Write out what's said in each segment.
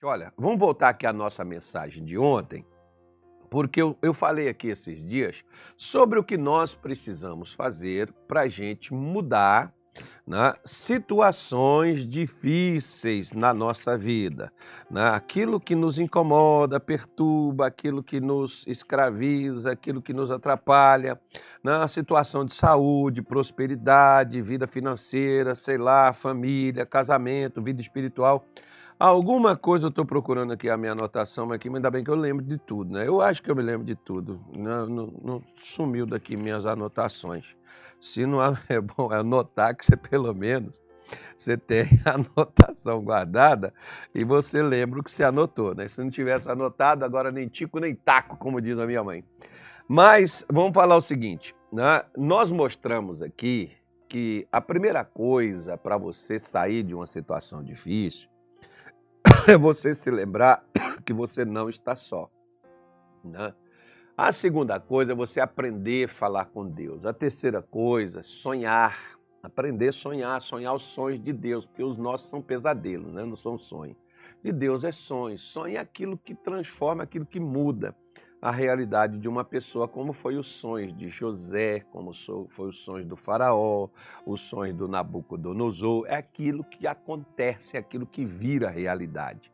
Olha, vamos voltar aqui à nossa mensagem de ontem, porque eu, eu falei aqui esses dias sobre o que nós precisamos fazer para a gente mudar né, situações difíceis na nossa vida, né, aquilo que nos incomoda, perturba, aquilo que nos escraviza, aquilo que nos atrapalha, né, a situação de saúde, prosperidade, vida financeira, sei lá, família, casamento, vida espiritual. Alguma coisa eu estou procurando aqui a minha anotação aqui, mas ainda bem que eu lembro de tudo, né? Eu acho que eu me lembro de tudo. Não, não, não sumiu daqui minhas anotações. Se não é bom anotar que você pelo menos você tem a anotação guardada e você lembra o que você anotou, né? Se não tivesse anotado, agora nem tico nem taco, como diz a minha mãe. Mas vamos falar o seguinte, né? Nós mostramos aqui que a primeira coisa para você sair de uma situação difícil é você se lembrar que você não está só, né? A segunda coisa é você aprender a falar com Deus. A terceira coisa, sonhar. Aprender a sonhar, sonhar os sonhos de Deus, porque os nossos são pesadelos, né? não são sonhos. De Deus é sonho. Sonho é aquilo que transforma, aquilo que muda a realidade de uma pessoa, como foi os sonhos de José, como foi os sonhos do faraó, os sonhos do Nabucodonosor. É aquilo que acontece, é aquilo que vira realidade.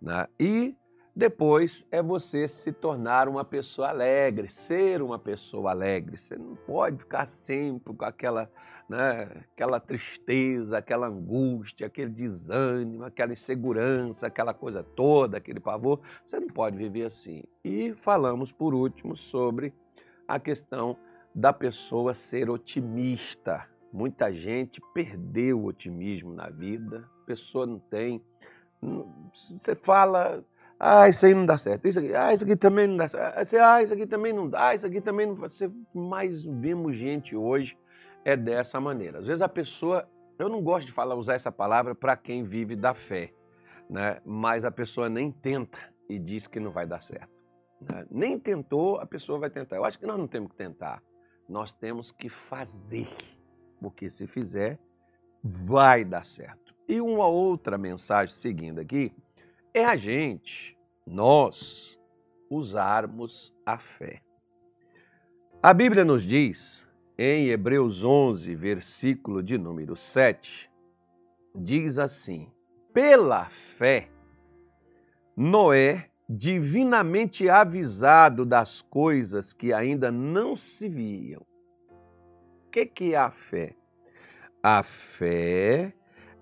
Né? E depois é você se tornar uma pessoa alegre, ser uma pessoa alegre. Você não pode ficar sempre com aquela, né, aquela tristeza, aquela angústia, aquele desânimo, aquela insegurança, aquela coisa toda, aquele pavor. Você não pode viver assim. E falamos por último sobre a questão da pessoa ser otimista. Muita gente perdeu o otimismo na vida, a pessoa não tem. Você fala, ah, isso aí não dá certo. Isso aqui, ah, isso aqui também não dá certo. Ah, isso aqui também não dá. Ah, isso aqui também não. Você mais vemos gente hoje é dessa maneira. Às vezes a pessoa, eu não gosto de falar usar essa palavra para quem vive da fé, né? Mas a pessoa nem tenta e diz que não vai dar certo. Né? Nem tentou, a pessoa vai tentar. Eu acho que nós não temos que tentar. Nós temos que fazer, porque se fizer, vai dar certo. E uma outra mensagem seguindo aqui é a gente, nós, usarmos a fé. A Bíblia nos diz, em Hebreus 11, versículo de número 7, diz assim: pela fé, Noé, divinamente avisado das coisas que ainda não se viam. O que, que é a fé? A fé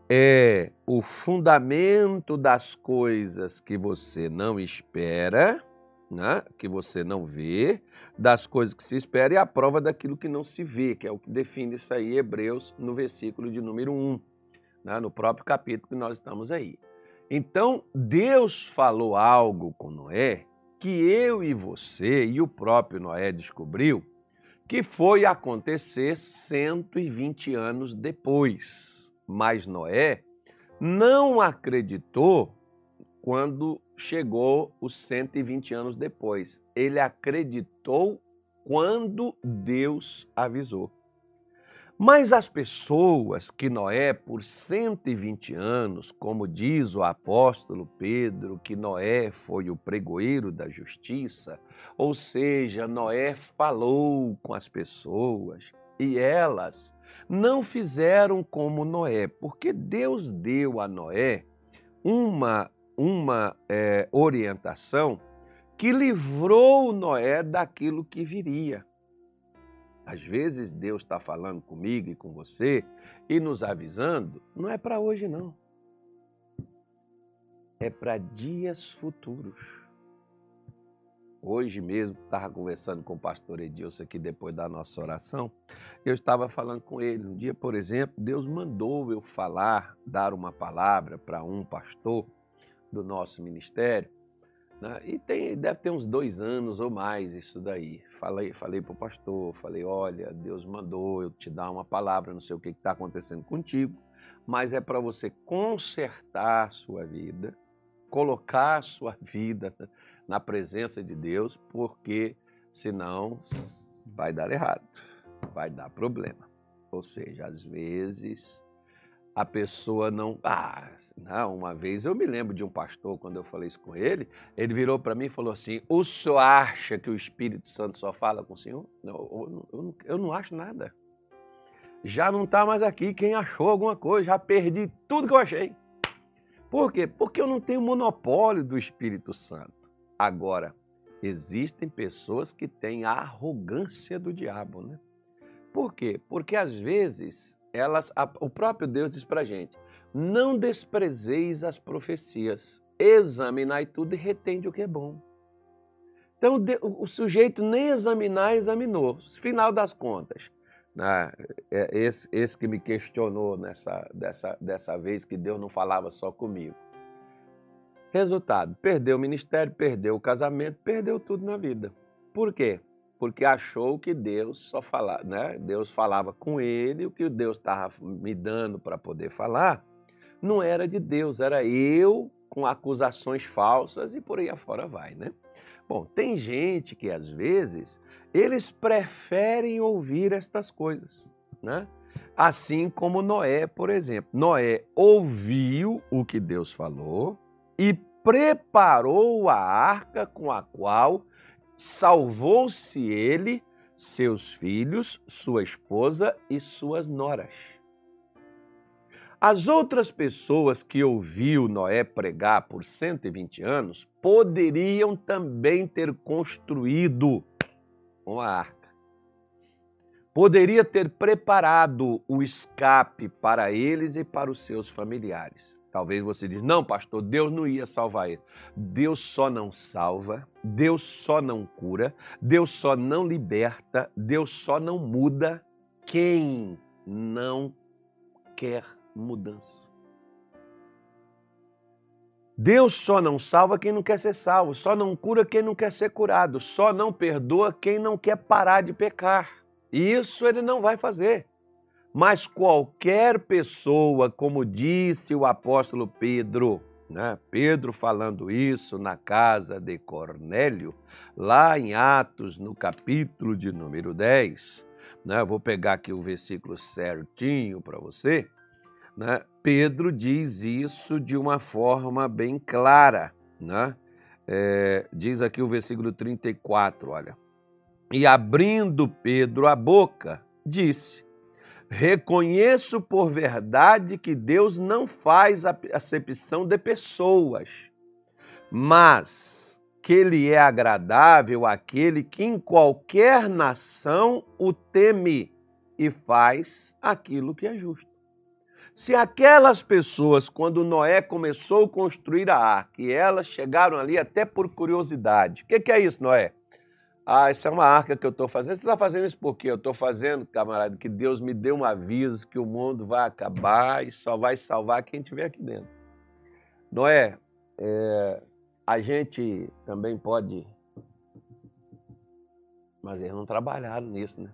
é o fundamento das coisas que você não espera, né? que você não vê, das coisas que se espera e a prova daquilo que não se vê, que é o que define isso aí, Hebreus, no versículo de número 1, né? no próprio capítulo que nós estamos aí. Então, Deus falou algo com Noé que eu e você e o próprio Noé descobriu que foi acontecer 120 anos depois. Mas Noé não acreditou quando chegou os 120 anos depois. Ele acreditou quando Deus avisou. Mas as pessoas que Noé, por 120 anos, como diz o apóstolo Pedro, que Noé foi o pregoeiro da justiça, ou seja, Noé falou com as pessoas e elas não fizeram como Noé, porque Deus deu a Noé uma, uma é, orientação que livrou Noé daquilo que viria. Às vezes Deus está falando comigo e com você e nos avisando, não é para hoje não. É para dias futuros. Hoje mesmo, estava conversando com o pastor Edilson aqui depois da nossa oração. Eu estava falando com ele. Um dia, por exemplo, Deus mandou eu falar, dar uma palavra para um pastor do nosso ministério. Né? E tem, deve ter uns dois anos ou mais isso daí. Falei, falei para o pastor, falei, olha, Deus mandou eu te dar uma palavra, não sei o que está acontecendo contigo, mas é para você consertar a sua vida, colocar a sua vida na presença de Deus, porque senão vai dar errado, vai dar problema. Ou seja, às vezes a pessoa não. Ah, não, uma vez eu me lembro de um pastor, quando eu falei isso com ele, ele virou para mim e falou assim: O senhor acha que o Espírito Santo só fala com o senhor? Não, eu, eu, eu não acho nada. Já não está mais aqui. Quem achou alguma coisa? Já perdi tudo que eu achei. Por quê? Porque eu não tenho monopólio do Espírito Santo. Agora, existem pessoas que têm a arrogância do diabo, né? Por quê? Porque às vezes elas, a, o próprio Deus diz para gente: não desprezeis as profecias, examinai tudo e retende o que é bom. Então o, o, sujeito nem examinar, examinou. Final das contas, né? É, esse, esse que me questionou nessa, dessa, dessa vez que Deus não falava só comigo. Resultado: perdeu o ministério, perdeu o casamento, perdeu tudo na vida. Por quê? Porque achou que Deus só falava, né? Deus falava com ele, o que Deus estava me dando para poder falar não era de Deus, era eu com acusações falsas e por aí afora vai, né? Bom, tem gente que às vezes eles preferem ouvir estas coisas, né? Assim como Noé, por exemplo. Noé ouviu o que Deus falou e preparou a arca com a qual salvou-se ele, seus filhos, sua esposa e suas noras. As outras pessoas que ouviu Noé pregar por 120 anos poderiam também ter construído uma arca. Poderia ter preparado o escape para eles e para os seus familiares. Talvez você diz: "Não, pastor, Deus não ia salvar ele". Deus só não salva, Deus só não cura, Deus só não liberta, Deus só não muda quem não quer mudança. Deus só não salva quem não quer ser salvo, só não cura quem não quer ser curado, só não perdoa quem não quer parar de pecar. E isso ele não vai fazer. Mas qualquer pessoa, como disse o apóstolo Pedro, né? Pedro falando isso na casa de Cornélio, lá em Atos, no capítulo de número 10, né? vou pegar aqui o versículo certinho para você. Né? Pedro diz isso de uma forma bem clara. Né? É, diz aqui o versículo 34, olha. E abrindo Pedro a boca, disse: Reconheço por verdade que Deus não faz acepção de pessoas, mas que Ele é agradável àquele que em qualquer nação o teme e faz aquilo que é justo. Se aquelas pessoas, quando Noé começou a construir a arca, e elas chegaram ali até por curiosidade, o que, que é isso, Noé? Ah, isso é uma arca que eu estou fazendo. Você está fazendo isso por quê? Eu estou fazendo, camarada, que Deus me deu um aviso que o mundo vai acabar e só vai salvar quem estiver aqui dentro. Noé, é, a gente também pode. Mas eles não trabalharam nisso, né?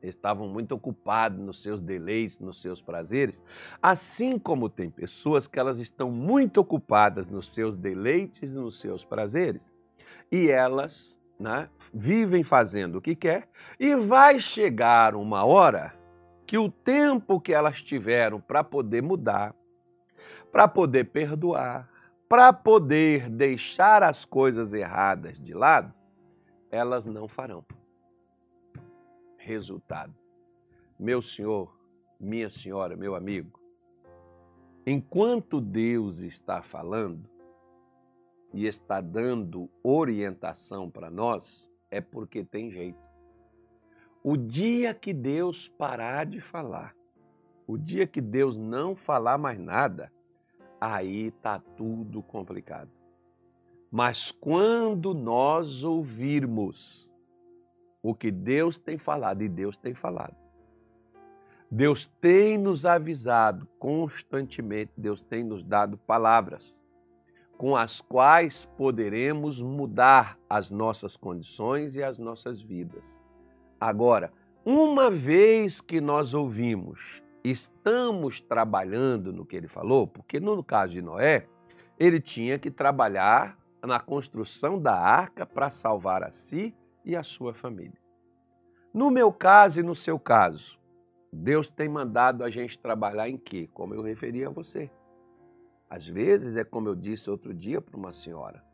Eles estavam muito ocupados nos seus deleites, nos seus prazeres. Assim como tem pessoas que elas estão muito ocupadas nos seus deleites nos seus prazeres. E elas né, vivem fazendo o que quer, e vai chegar uma hora que o tempo que elas tiveram para poder mudar, para poder perdoar, para poder deixar as coisas erradas de lado, elas não farão. Resultado: meu senhor, minha senhora, meu amigo, enquanto Deus está falando, e está dando orientação para nós, é porque tem jeito. O dia que Deus parar de falar, o dia que Deus não falar mais nada, aí está tudo complicado. Mas quando nós ouvirmos o que Deus tem falado, e Deus tem falado, Deus tem nos avisado constantemente, Deus tem nos dado palavras com as quais poderemos mudar as nossas condições e as nossas vidas. Agora, uma vez que nós ouvimos, estamos trabalhando no que ele falou, porque no caso de Noé, ele tinha que trabalhar na construção da arca para salvar a si e a sua família. No meu caso e no seu caso, Deus tem mandado a gente trabalhar em quê? Como eu referi a você. Às vezes é como eu disse outro dia para uma senhora,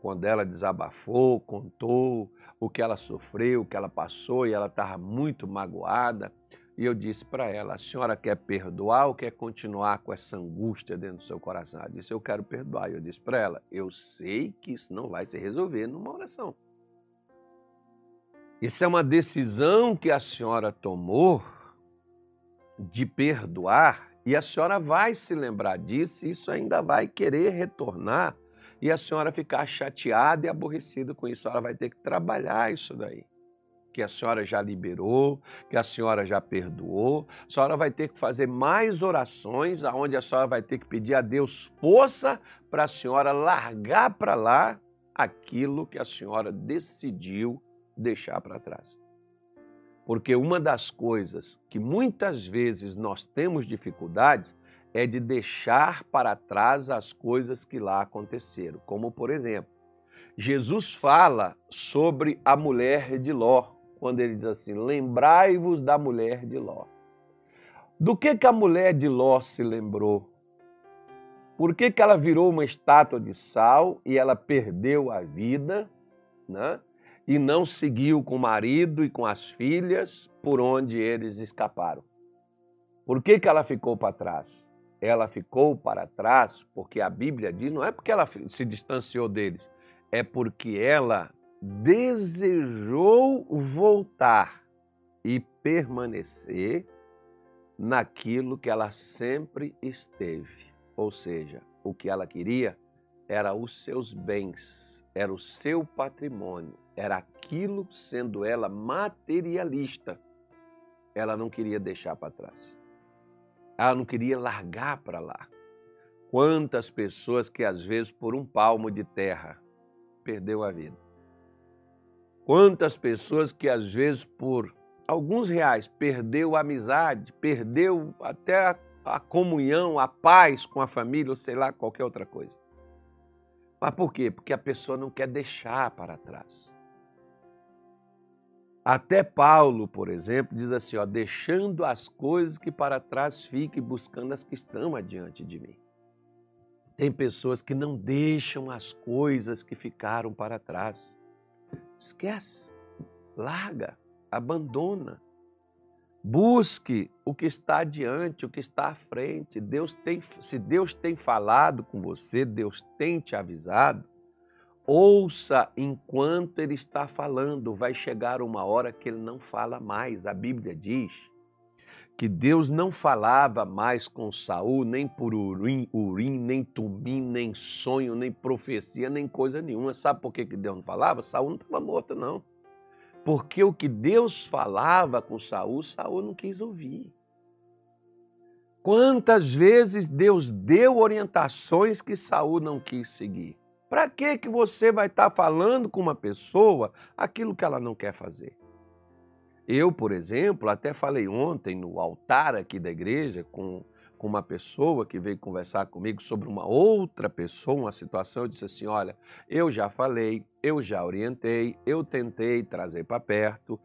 quando ela desabafou, contou o que ela sofreu, o que ela passou e ela estava muito magoada. E eu disse para ela: a senhora quer perdoar ou quer continuar com essa angústia dentro do seu coração? Ela disse: eu quero perdoar. E eu disse para ela: eu sei que isso não vai se resolver numa oração. Isso é uma decisão que a senhora tomou de perdoar e a senhora vai se lembrar disso e isso ainda vai querer retornar e a senhora ficar chateada e aborrecida com isso. A senhora vai ter que trabalhar isso daí que a senhora já liberou, que a senhora já perdoou. A senhora vai ter que fazer mais orações, aonde a senhora vai ter que pedir a Deus força para a senhora largar para lá aquilo que a senhora decidiu deixar para trás. Porque uma das coisas que muitas vezes nós temos dificuldades é de deixar para trás as coisas que lá aconteceram. Como, por exemplo, Jesus fala sobre a mulher de Ló quando ele diz assim: Lembrai-vos da mulher de Ló. Do que, que a mulher de Ló se lembrou? Por que, que ela virou uma estátua de sal e ela perdeu a vida, né? E não seguiu com o marido e com as filhas por onde eles escaparam. Por que, que ela ficou para trás? Ela ficou para trás porque a Bíblia diz, não é porque ela se distanciou deles, é porque ela desejou voltar e permanecer naquilo que ela sempre esteve. Ou seja, o que ela queria era os seus bens, era o seu patrimônio, era aquilo sendo ela materialista. Ela não queria deixar para trás. Ela não queria largar para lá. Quantas pessoas que às vezes por um palmo de terra perdeu a vida. Quantas pessoas que às vezes por alguns reais perdeu a amizade, perdeu até a, a comunhão, a paz com a família, ou sei lá, qualquer outra coisa. Mas por quê? Porque a pessoa não quer deixar para trás. Até Paulo, por exemplo, diz assim: ó, deixando as coisas que para trás fiquem, buscando as que estão adiante de mim. Tem pessoas que não deixam as coisas que ficaram para trás. Esquece, larga, abandona. Busque o que está adiante, o que está à frente. Deus tem, se Deus tem falado com você, Deus tem te avisado, ouça enquanto Ele está falando. Vai chegar uma hora que Ele não fala mais. A Bíblia diz que Deus não falava mais com Saul, nem por urim, urim, nem tumim, nem sonho, nem profecia, nem coisa nenhuma. Sabe por que Deus não falava? Saul não estava morto, não. Porque o que Deus falava com Saul, Saul não quis ouvir. Quantas vezes Deus deu orientações que Saul não quis seguir? Para que que você vai estar tá falando com uma pessoa aquilo que ela não quer fazer? Eu, por exemplo, até falei ontem no altar aqui da igreja com, com uma pessoa que veio conversar comigo sobre uma outra pessoa, uma situação. Eu disse assim: olha, eu já falei, eu já orientei, eu tentei trazer para perto,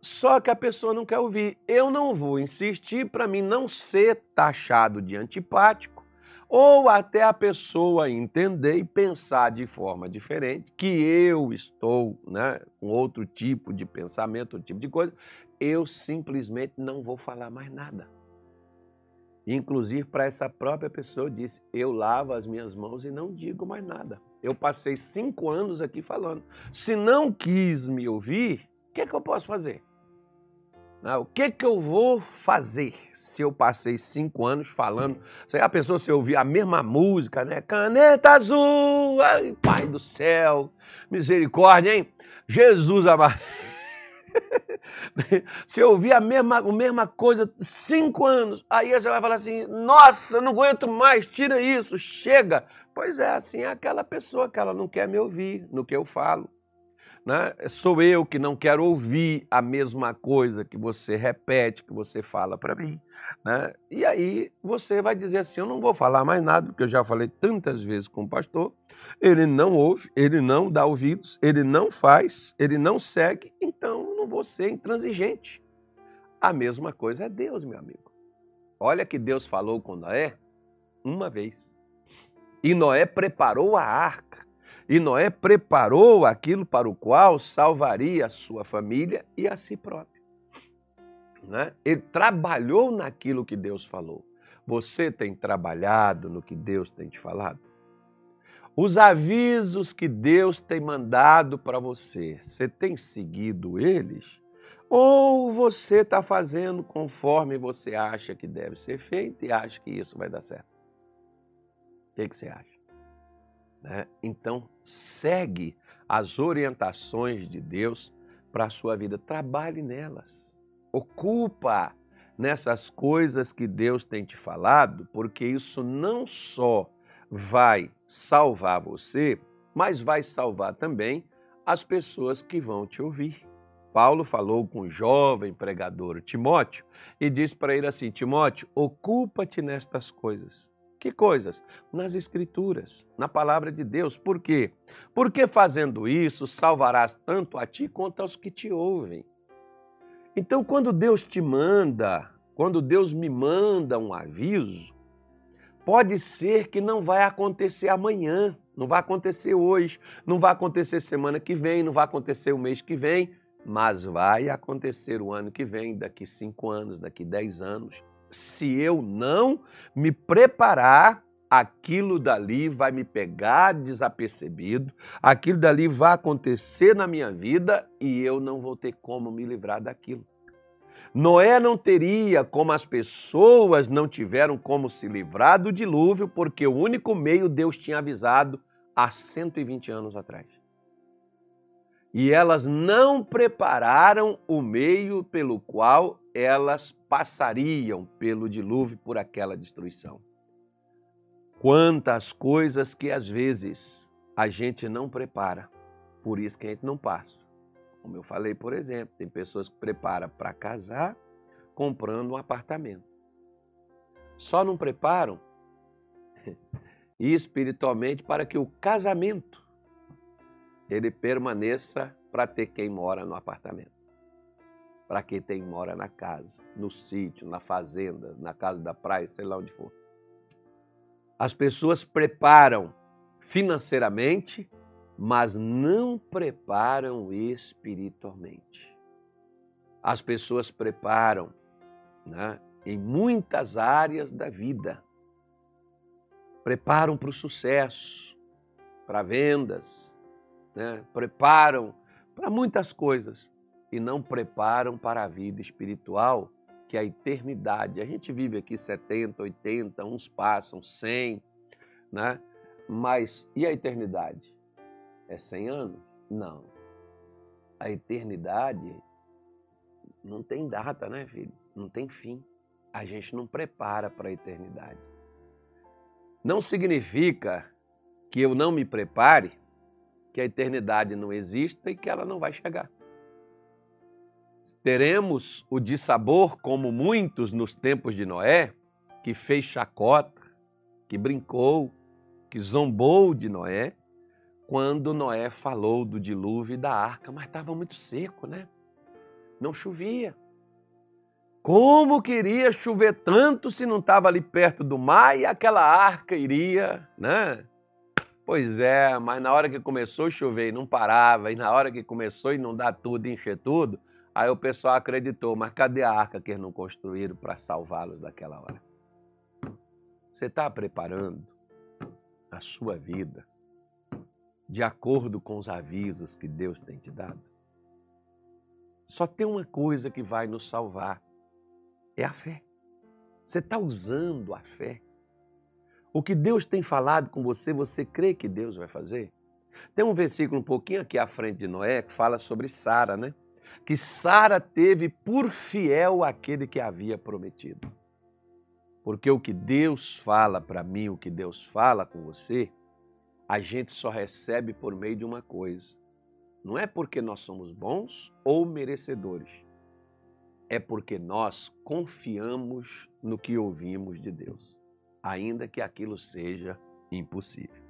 só que a pessoa não quer ouvir. Eu não vou insistir para mim não ser taxado de antipático ou até a pessoa entender e pensar de forma diferente, que eu estou né, com outro tipo de pensamento, outro tipo de coisa, eu simplesmente não vou falar mais nada. Inclusive, para essa própria pessoa, disse: eu lavo as minhas mãos e não digo mais nada. Eu passei cinco anos aqui falando. Se não quis me ouvir, o que, é que eu posso fazer? Né? O que, que eu vou fazer se eu passei cinco anos falando? Você a pessoa se ouvir a mesma música, né? Caneta azul, ai, Pai do céu, misericórdia, hein? Jesus amado. se ouvir a mesma, a mesma coisa cinco anos, aí você vai falar assim: nossa, eu não aguento mais, tira isso, chega. Pois é, assim é aquela pessoa que ela não quer me ouvir no que eu falo né? sou eu que não quero ouvir a mesma coisa que você repete, que você fala para mim. Né? E aí você vai dizer assim: eu não vou falar mais nada, porque eu já falei tantas vezes com o pastor. Ele não ouve, ele não dá ouvidos, ele não faz, ele não segue, ser intransigente. A mesma coisa é Deus, meu amigo. Olha que Deus falou com Noé uma vez. E Noé preparou a arca. E Noé preparou aquilo para o qual salvaria a sua família e a si próprio. Né? Ele trabalhou naquilo que Deus falou. Você tem trabalhado no que Deus tem te falado? Os avisos que Deus tem mandado para você, você tem seguido eles? Ou você está fazendo conforme você acha que deve ser feito e acha que isso vai dar certo? O que, que você acha? Né? Então, segue as orientações de Deus para a sua vida. Trabalhe nelas. Ocupa nessas coisas que Deus tem te falado, porque isso não só vai salvar você, mas vai salvar também as pessoas que vão te ouvir. Paulo falou com o jovem pregador Timóteo e disse para ele assim: Timóteo, ocupa-te nestas coisas. Que coisas? Nas Escrituras, na palavra de Deus. Por quê? Porque fazendo isso salvarás tanto a ti quanto aos que te ouvem. Então, quando Deus te manda, quando Deus me manda um aviso, pode ser que não vai acontecer amanhã, não vai acontecer hoje, não vai acontecer semana que vem, não vai acontecer o mês que vem, mas vai acontecer o ano que vem, daqui cinco anos, daqui dez anos. Se eu não me preparar, aquilo dali vai me pegar desapercebido, aquilo dali vai acontecer na minha vida e eu não vou ter como me livrar daquilo. Noé não teria como as pessoas não tiveram como se livrar do dilúvio, porque o único meio Deus tinha avisado há 120 anos atrás. E elas não prepararam o meio pelo qual elas passariam pelo dilúvio, por aquela destruição. Quantas coisas que às vezes a gente não prepara, por isso que a gente não passa. Como eu falei, por exemplo, tem pessoas que preparam para casar comprando um apartamento. Só não preparam espiritualmente para que o casamento ele permaneça para ter quem mora no apartamento. Para quem tem mora na casa, no sítio, na fazenda, na casa da praia, sei lá onde for. As pessoas preparam financeiramente mas não preparam espiritualmente. As pessoas preparam né, em muitas áreas da vida. Preparam para o sucesso, para vendas, né, preparam para muitas coisas e não preparam para a vida espiritual, que é a eternidade. A gente vive aqui 70, 80, uns passam 100, né? mas e a eternidade? É 100 anos? Não. A eternidade não tem data, né, filho? Não tem fim. A gente não prepara para a eternidade. Não significa que eu não me prepare, que a eternidade não exista e que ela não vai chegar. Teremos o dissabor como muitos nos tempos de Noé, que fez chacota, que brincou, que zombou de Noé, quando Noé falou do dilúvio e da arca, mas estava muito seco, né? Não chovia. Como queria chover tanto se não estava ali perto do mar e aquela arca iria, né? Pois é, mas na hora que começou a chover e não parava, e na hora que começou a inundar tudo, encher tudo, aí o pessoal acreditou, mas cadê a arca que eles não construíram para salvá-los daquela hora? Você está preparando a sua vida de acordo com os avisos que Deus tem te dado? Só tem uma coisa que vai nos salvar: é a fé. Você está usando a fé. O que Deus tem falado com você, você crê que Deus vai fazer? Tem um versículo um pouquinho aqui à frente de Noé que fala sobre Sara, né? Que Sara teve por fiel aquele que havia prometido. Porque o que Deus fala para mim, o que Deus fala com você, a gente só recebe por meio de uma coisa. Não é porque nós somos bons ou merecedores. É porque nós confiamos no que ouvimos de Deus, ainda que aquilo seja impossível.